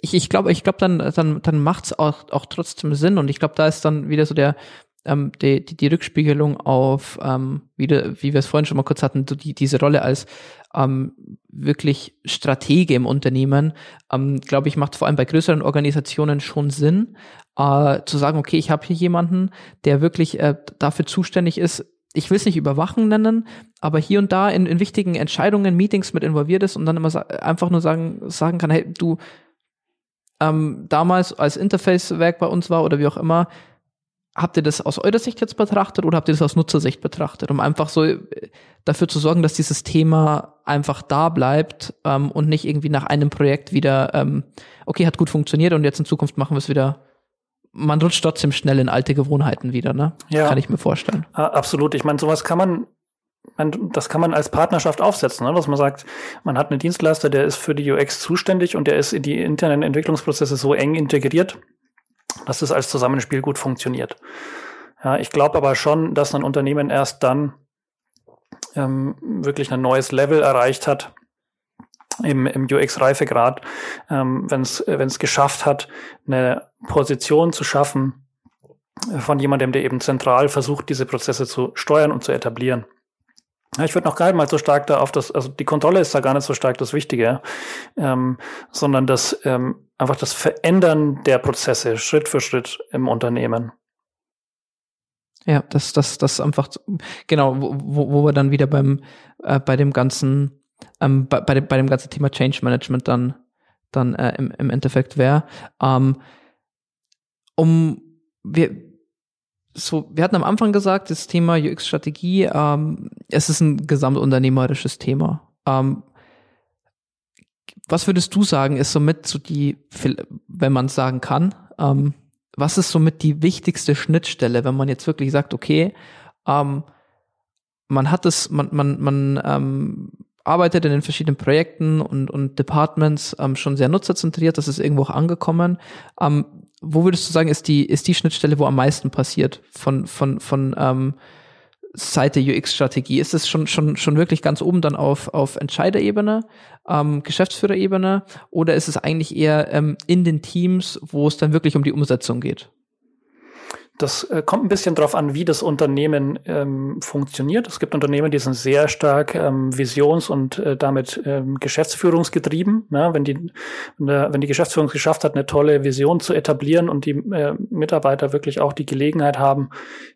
[SPEAKER 1] Ich, ich glaube, ich glaube, dann, dann, dann macht's auch, auch trotzdem Sinn und ich glaube, da ist dann wieder so der, ähm, die, die, die Rückspiegelung auf, ähm, wie, de, wie wir es vorhin schon mal kurz hatten, die, diese Rolle als ähm, wirklich Stratege im Unternehmen, ähm, glaube ich, macht vor allem bei größeren Organisationen schon Sinn, äh, zu sagen, okay, ich habe hier jemanden, der wirklich äh, dafür zuständig ist, ich will es nicht überwachen nennen, aber hier und da in, in wichtigen Entscheidungen, Meetings mit involviert ist und dann immer einfach nur sagen, sagen kann, hey, du, ähm, damals als Interface-Werk bei uns war oder wie auch immer, habt ihr das aus eurer Sicht jetzt betrachtet oder habt ihr das aus Nutzersicht betrachtet, um einfach so äh, dafür zu sorgen, dass dieses Thema einfach da bleibt ähm, und nicht irgendwie nach einem Projekt wieder, ähm, okay, hat gut funktioniert und jetzt in Zukunft machen wir es wieder. Man rutscht trotzdem schnell in alte Gewohnheiten wieder, ne? Ja. Kann ich mir vorstellen.
[SPEAKER 2] Absolut. Ich meine, sowas kann man man, das kann man als Partnerschaft aufsetzen, ne? dass man sagt, man hat einen Dienstleister, der ist für die UX zuständig und der ist in die internen Entwicklungsprozesse so eng integriert, dass das als Zusammenspiel gut funktioniert. Ja, ich glaube aber schon, dass ein Unternehmen erst dann ähm, wirklich ein neues Level erreicht hat im, im UX-Reifegrad, ähm, wenn es geschafft hat, eine Position zu schaffen von jemandem, der eben zentral versucht, diese Prozesse zu steuern und zu etablieren. Ich würde noch gar nicht mal so stark da auf das, also die Kontrolle ist da gar nicht so stark das Wichtige, ähm, sondern das ähm, einfach das Verändern der Prozesse Schritt für Schritt im Unternehmen.
[SPEAKER 1] Ja, das, das, das einfach, genau, wo, wo wir dann wieder beim, äh, bei dem ganzen, ähm, bei, bei, dem, bei dem ganzen Thema Change Management dann, dann äh, im, im Endeffekt wäre. Ähm, um, wir, so, wir hatten am Anfang gesagt, das Thema UX-Strategie, ähm, es ist ein gesamtunternehmerisches Thema. Ähm, was würdest du sagen, ist somit so die, wenn man es sagen kann, ähm, was ist somit die wichtigste Schnittstelle, wenn man jetzt wirklich sagt, okay, ähm, man hat es, man, man, man ähm, arbeitet in den verschiedenen Projekten und, und Departments ähm, schon sehr nutzerzentriert, das ist irgendwo auch angekommen. Ähm, wo würdest du sagen, ist die, ist die Schnittstelle, wo am meisten passiert von, von, von ähm, Seite UX-Strategie? Ist es schon, schon, schon wirklich ganz oben dann auf, auf Entscheiderebene, ähm, Geschäftsführerebene oder ist es eigentlich eher ähm, in den Teams, wo es dann wirklich um die Umsetzung geht?
[SPEAKER 2] Das äh, kommt ein bisschen drauf an, wie das Unternehmen ähm, funktioniert. Es gibt Unternehmen, die sind sehr stark ähm, visions- und äh, damit ähm, geschäftsführungsgetrieben. Ja, wenn, die, wenn, die Geschäftsführung es geschafft hat, eine tolle Vision zu etablieren und die äh, Mitarbeiter wirklich auch die Gelegenheit haben,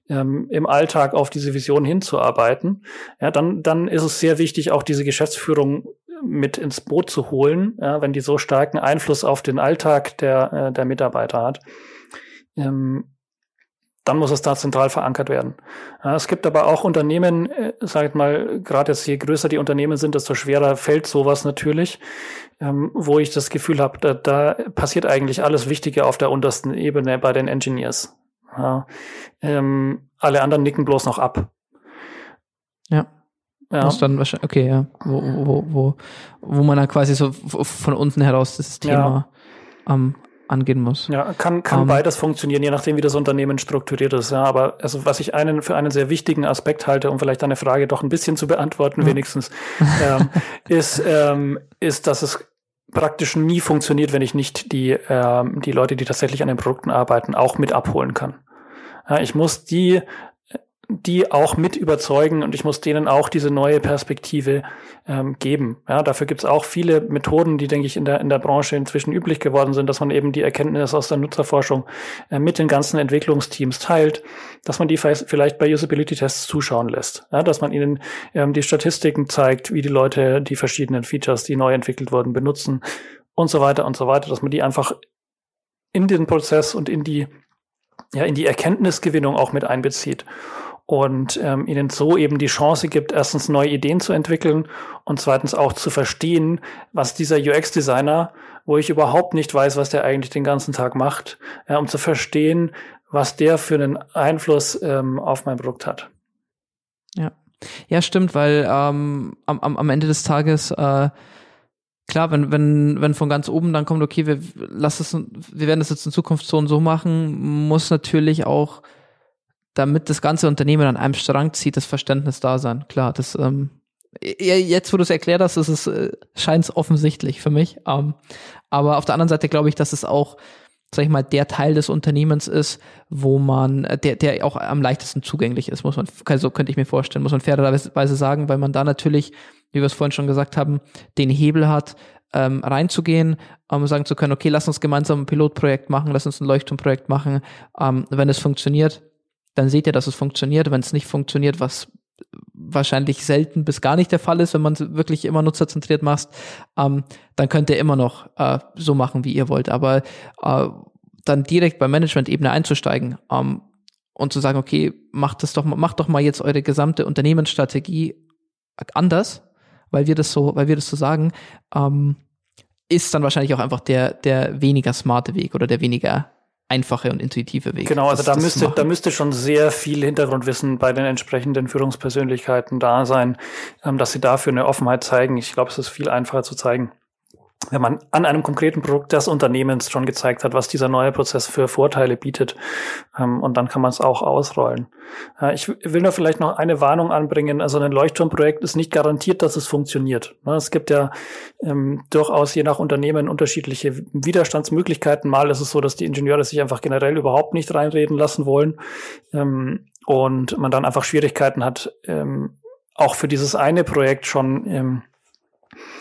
[SPEAKER 2] ähm, im Alltag auf diese Vision hinzuarbeiten, ja, dann, dann ist es sehr wichtig, auch diese Geschäftsführung mit ins Boot zu holen, ja, wenn die so starken Einfluss auf den Alltag der, äh, der Mitarbeiter hat. Ähm, dann muss es da zentral verankert werden. Es gibt aber auch Unternehmen, äh, sag ich mal, gerade jetzt je größer die Unternehmen sind, desto schwerer fällt sowas natürlich, ähm, wo ich das Gefühl habe, da, da passiert eigentlich alles Wichtige auf der untersten Ebene bei den Engineers. Ja, ähm, alle anderen nicken bloß noch ab.
[SPEAKER 1] Ja. Ja. Muss dann wahrscheinlich, okay, ja. Wo, wo, wo, wo man dann quasi so von unten heraus das Thema ja. ähm, angehen muss.
[SPEAKER 2] Ja, kann, kann um, ähm, beides funktionieren, je nachdem, wie das Unternehmen strukturiert ist. Ja, aber also was ich einen für einen sehr wichtigen Aspekt halte, um vielleicht deine Frage doch ein bisschen zu beantworten, wenigstens, ähm, ist, ähm, ist, dass es praktisch nie funktioniert, wenn ich nicht die, ähm, die Leute, die tatsächlich an den Produkten arbeiten, auch mit abholen kann. Ja, ich muss die die auch mit überzeugen und ich muss denen auch diese neue Perspektive ähm, geben. Ja, dafür gibt's auch viele Methoden, die, denke ich, in der, in der Branche inzwischen üblich geworden sind, dass man eben die Erkenntnisse aus der Nutzerforschung äh, mit den ganzen Entwicklungsteams teilt, dass man die vielleicht bei Usability-Tests zuschauen lässt, ja, dass man ihnen ähm, die Statistiken zeigt, wie die Leute die verschiedenen Features, die neu entwickelt wurden, benutzen und so weiter und so weiter, dass man die einfach in den Prozess und in die ja, in die Erkenntnisgewinnung auch mit einbezieht und ähm, ihnen so eben die Chance gibt, erstens neue Ideen zu entwickeln und zweitens auch zu verstehen, was dieser UX-Designer, wo ich überhaupt nicht weiß, was der eigentlich den ganzen Tag macht, ja, um zu verstehen, was der für einen Einfluss ähm, auf mein Produkt hat.
[SPEAKER 1] Ja, ja, stimmt, weil ähm, am, am, am Ende des Tages äh, klar, wenn, wenn, wenn von ganz oben dann kommt, okay, wir lass es, wir werden das jetzt in Zukunft so und so machen, muss natürlich auch damit das ganze Unternehmen an einem Strang zieht, das Verständnis da sein. Klar, das ähm, jetzt, wo du es erklärt hast, ist es äh, scheint es offensichtlich für mich. Ähm, aber auf der anderen Seite glaube ich, dass es auch, sag ich mal, der Teil des Unternehmens ist, wo man, äh, der, der auch am leichtesten zugänglich ist, muss man, so könnte ich mir vorstellen, muss man fairerweise sagen, weil man da natürlich, wie wir es vorhin schon gesagt haben, den Hebel hat, ähm, reinzugehen, um sagen zu können, okay, lass uns gemeinsam ein Pilotprojekt machen, lass uns ein Leuchtturmprojekt machen. Ähm, wenn es funktioniert, dann seht ihr, dass es funktioniert. Wenn es nicht funktioniert, was wahrscheinlich selten bis gar nicht der Fall ist, wenn man wirklich immer nutzerzentriert macht, ähm, dann könnt ihr immer noch äh, so machen, wie ihr wollt. Aber äh, dann direkt bei Management-Ebene einzusteigen ähm, und zu sagen, okay, macht das doch, macht doch mal jetzt eure gesamte Unternehmensstrategie anders, weil wir das so, weil wir das so sagen, ähm, ist dann wahrscheinlich auch einfach der, der weniger smarte Weg oder der weniger einfache und intuitive Weg.
[SPEAKER 2] Genau, also da müsste, da müsste schon sehr viel Hintergrundwissen bei den entsprechenden Führungspersönlichkeiten da sein, ähm, dass sie dafür eine Offenheit zeigen. Ich glaube, es ist viel einfacher zu zeigen, wenn man an einem konkreten Produkt des Unternehmens schon gezeigt hat, was dieser neue Prozess für Vorteile bietet. Ähm, und dann kann man es auch ausrollen. Äh, ich will nur vielleicht noch eine Warnung anbringen. Also ein Leuchtturmprojekt ist nicht garantiert, dass es funktioniert. Ne, es gibt ja ähm, durchaus je nach Unternehmen unterschiedliche Widerstandsmöglichkeiten. Mal ist es so, dass die Ingenieure sich einfach generell überhaupt nicht reinreden lassen wollen. Ähm, und man dann einfach Schwierigkeiten hat, ähm, auch für dieses eine Projekt schon ähm,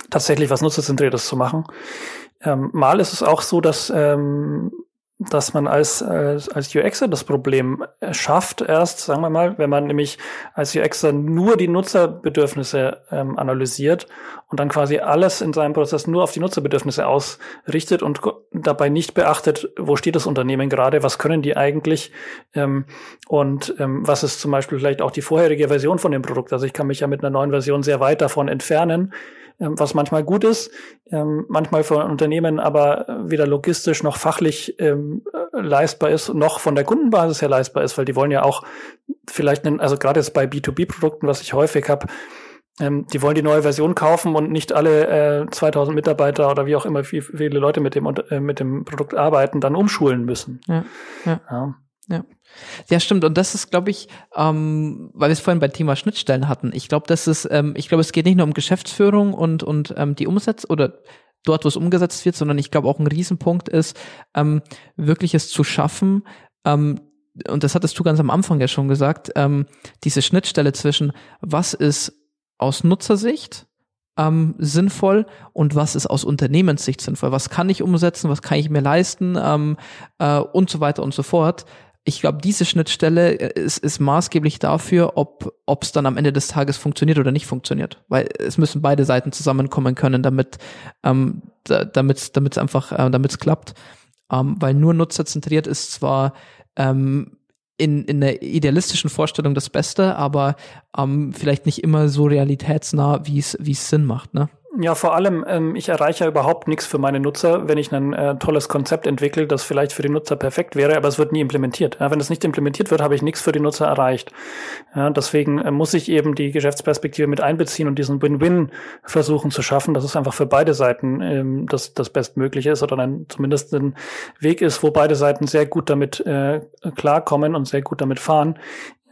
[SPEAKER 2] tatsächlich was Nutzerzentriertes zu machen. Ähm, mal ist es auch so, dass ähm, dass man als, als, als UXer das Problem schafft, erst, sagen wir mal, wenn man nämlich als UXer nur die Nutzerbedürfnisse ähm, analysiert und dann quasi alles in seinem Prozess nur auf die Nutzerbedürfnisse ausrichtet und dabei nicht beachtet, wo steht das Unternehmen gerade, was können die eigentlich ähm, und ähm, was ist zum Beispiel vielleicht auch die vorherige Version von dem Produkt. Also ich kann mich ja mit einer neuen Version sehr weit davon entfernen, was manchmal gut ist, ähm, manchmal von Unternehmen aber weder logistisch noch fachlich ähm, leistbar ist, noch von der Kundenbasis her leistbar ist, weil die wollen ja auch vielleicht, einen, also gerade jetzt bei B2B-Produkten, was ich häufig habe, ähm, die wollen die neue Version kaufen und nicht alle äh, 2000 Mitarbeiter oder wie auch immer wie viele Leute mit dem, äh, mit dem Produkt arbeiten, dann umschulen müssen.
[SPEAKER 1] Ja, ja. ja. ja. Ja, stimmt. Und das ist, glaube ich, ähm, weil wir es vorhin beim Thema Schnittstellen hatten. Ich glaube, das ist, ähm, ich glaube, es geht nicht nur um Geschäftsführung und und ähm, die Umsetzung oder dort, wo es umgesetzt wird, sondern ich glaube auch ein Riesenpunkt ist, ähm, wirklich es zu schaffen, ähm, und das hattest du ganz am Anfang ja schon gesagt, ähm, diese Schnittstelle zwischen was ist aus Nutzersicht ähm, sinnvoll und was ist aus Unternehmenssicht sinnvoll, was kann ich umsetzen, was kann ich mir leisten ähm, äh, und so weiter und so fort. Ich glaube, diese Schnittstelle äh, ist, ist maßgeblich dafür, ob es dann am Ende des Tages funktioniert oder nicht funktioniert, weil es müssen beide Seiten zusammenkommen können, damit ähm, damit damit es einfach äh, damit es klappt, ähm, weil nur nutzerzentriert ist zwar ähm, in, in der idealistischen Vorstellung das Beste, aber ähm, vielleicht nicht immer so realitätsnah, wie es wie es Sinn macht, ne?
[SPEAKER 2] Ja, vor allem, ähm, ich erreiche ja überhaupt nichts für meine Nutzer, wenn ich ein äh, tolles Konzept entwickle, das vielleicht für die Nutzer perfekt wäre, aber es wird nie implementiert. Ja, wenn es nicht implementiert wird, habe ich nichts für die Nutzer erreicht. Ja, deswegen äh, muss ich eben die Geschäftsperspektive mit einbeziehen und diesen Win-Win versuchen zu schaffen, dass es einfach für beide Seiten ähm, das, das Bestmögliche ist oder ein, zumindest ein Weg ist, wo beide Seiten sehr gut damit äh, klarkommen und sehr gut damit fahren.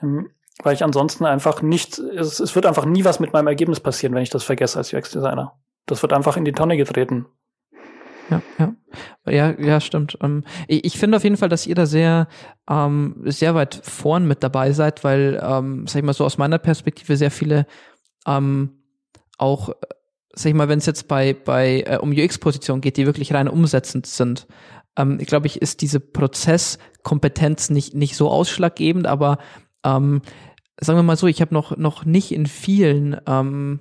[SPEAKER 2] Ähm, weil ich ansonsten einfach nicht, es, es wird einfach nie was mit meinem Ergebnis passieren, wenn ich das vergesse als UX-Designer. Das wird einfach in die Tonne getreten.
[SPEAKER 1] Ja, ja. Ja, ja, stimmt. Ähm, ich, ich finde auf jeden Fall, dass ihr da sehr, ähm, sehr weit vorn mit dabei seid, weil, ähm, sag ich mal so aus meiner Perspektive sehr viele ähm, auch, sag ich mal, wenn es jetzt bei, bei äh, um UX-Positionen geht, die wirklich rein umsetzend sind, ähm, ich glaube ich, ist diese Prozesskompetenz nicht, nicht so ausschlaggebend, aber ähm, sagen wir mal so, ich habe noch, noch nicht in vielen ähm,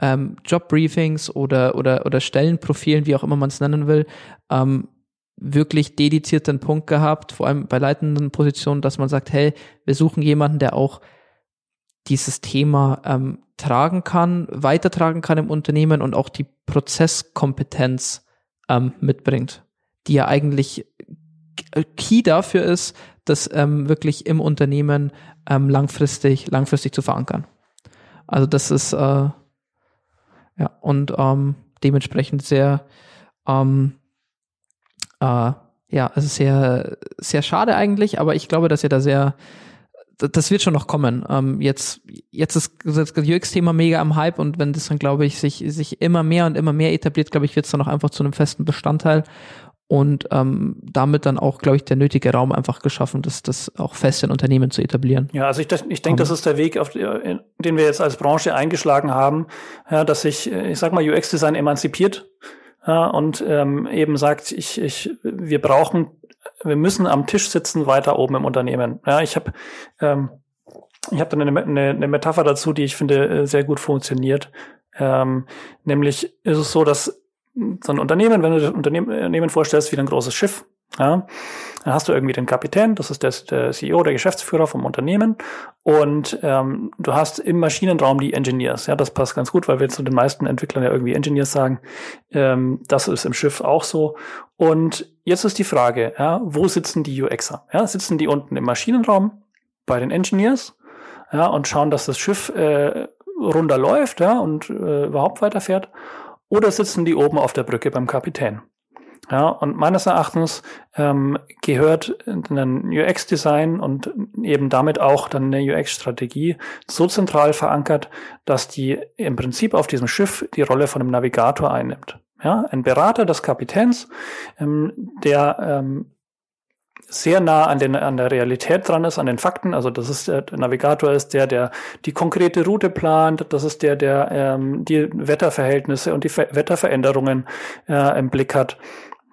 [SPEAKER 1] ähm, Jobbriefings oder, oder, oder Stellenprofilen, wie auch immer man es nennen will, ähm, wirklich dediziert den Punkt gehabt, vor allem bei leitenden Positionen, dass man sagt, hey, wir suchen jemanden, der auch dieses Thema ähm, tragen kann, weitertragen kann im Unternehmen und auch die Prozesskompetenz ähm, mitbringt, die ja eigentlich key dafür ist, das ähm, wirklich im Unternehmen ähm, langfristig, langfristig zu verankern. Also das ist äh, ja und ähm, dementsprechend sehr ähm, äh, ja, ist sehr, sehr schade eigentlich, aber ich glaube, dass ihr da sehr, das wird schon noch kommen. Ähm, jetzt, jetzt ist das UX-Thema mega am Hype und wenn das dann, glaube ich, sich, sich immer mehr und immer mehr etabliert, glaube ich, wird es dann auch einfach zu einem festen Bestandteil und ähm, damit dann auch, glaube ich, der nötige Raum einfach geschaffen, das, das auch fest in Unternehmen zu etablieren.
[SPEAKER 2] Ja, also ich, ich denke, das ist der Weg, auf den wir jetzt als Branche eingeschlagen haben, ja, dass sich, ich sag mal, UX-Design emanzipiert ja, und ähm, eben sagt, ich, ich, wir brauchen, wir müssen am Tisch sitzen weiter oben im Unternehmen. Ja, ich habe ähm, ich habe dann eine, eine, eine Metapher dazu, die ich finde äh, sehr gut funktioniert. Ähm, nämlich ist es so, dass so ein Unternehmen, wenn du das Unternehmen vorstellst wie ein großes Schiff, ja, dann hast du irgendwie den Kapitän, das ist der, der CEO, der Geschäftsführer vom Unternehmen und ähm, du hast im Maschinenraum die Engineers. Ja, das passt ganz gut, weil wir zu den meisten Entwicklern ja irgendwie Engineers sagen. Ähm, das ist im Schiff auch so. Und jetzt ist die Frage, ja, wo sitzen die UXer? Ja, sitzen die unten im Maschinenraum bei den Engineers ja, und schauen, dass das Schiff äh, runter ja, und äh, überhaupt weiterfährt? Oder sitzen die oben auf der Brücke beim Kapitän? Ja, und meines Erachtens ähm, gehört ein UX-Design und eben damit auch dann eine UX-Strategie so zentral verankert, dass die im Prinzip auf diesem Schiff die Rolle von einem Navigator einnimmt. Ja, ein Berater des Kapitäns, ähm, der ähm, sehr nah an, den, an der Realität dran ist, an den Fakten. Also das ist der, Navigator ist der, der die konkrete Route plant. Das ist der, der ähm, die Wetterverhältnisse und die Ver Wetterveränderungen äh, im Blick hat.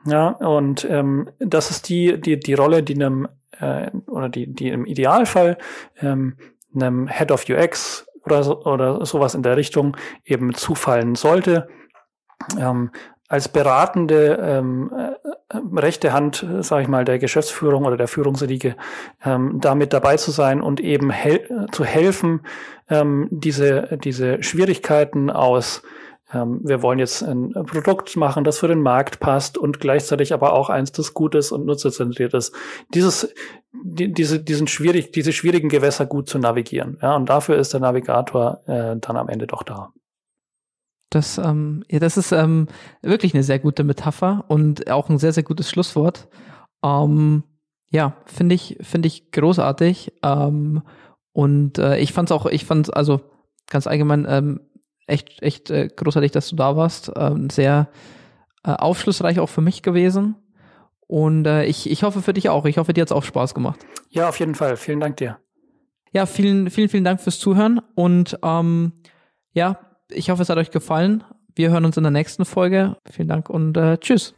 [SPEAKER 2] Ja, und ähm, das ist die, die, die Rolle, die einem, äh, oder die, die im Idealfall ähm, einem Head of UX oder, so, oder sowas in der Richtung eben zufallen sollte. Ähm, als beratende ähm, äh, rechte Hand, sage ich mal, der Geschäftsführung oder der Führungsriege ähm, damit dabei zu sein und eben hel zu helfen, ähm, diese, diese Schwierigkeiten aus ähm, wir wollen jetzt ein Produkt machen, das für den Markt passt und gleichzeitig aber auch eins, das gut ist und nutzerzentriert ist. Dieses, die, diese, diesen schwierig, diese schwierigen Gewässer gut zu navigieren. Ja, und dafür ist der Navigator äh, dann am Ende doch da.
[SPEAKER 1] Das, ähm, ja, das ist ähm, wirklich eine sehr gute Metapher und auch ein sehr, sehr gutes Schlusswort. Ähm, ja, finde ich, finde ich großartig. Ähm, und äh, ich fand's auch, ich fand's also ganz allgemein ähm, echt, echt äh, großartig, dass du da warst. Ähm, sehr äh, aufschlussreich auch für mich gewesen. Und äh, ich, ich hoffe für dich auch. Ich hoffe, dir hat es auch Spaß gemacht.
[SPEAKER 2] Ja, auf jeden Fall. Vielen Dank dir.
[SPEAKER 1] Ja, vielen, vielen, vielen Dank fürs Zuhören. Und ähm, ja, ich hoffe, es hat euch gefallen. Wir hören uns in der nächsten Folge. Vielen Dank und äh, tschüss.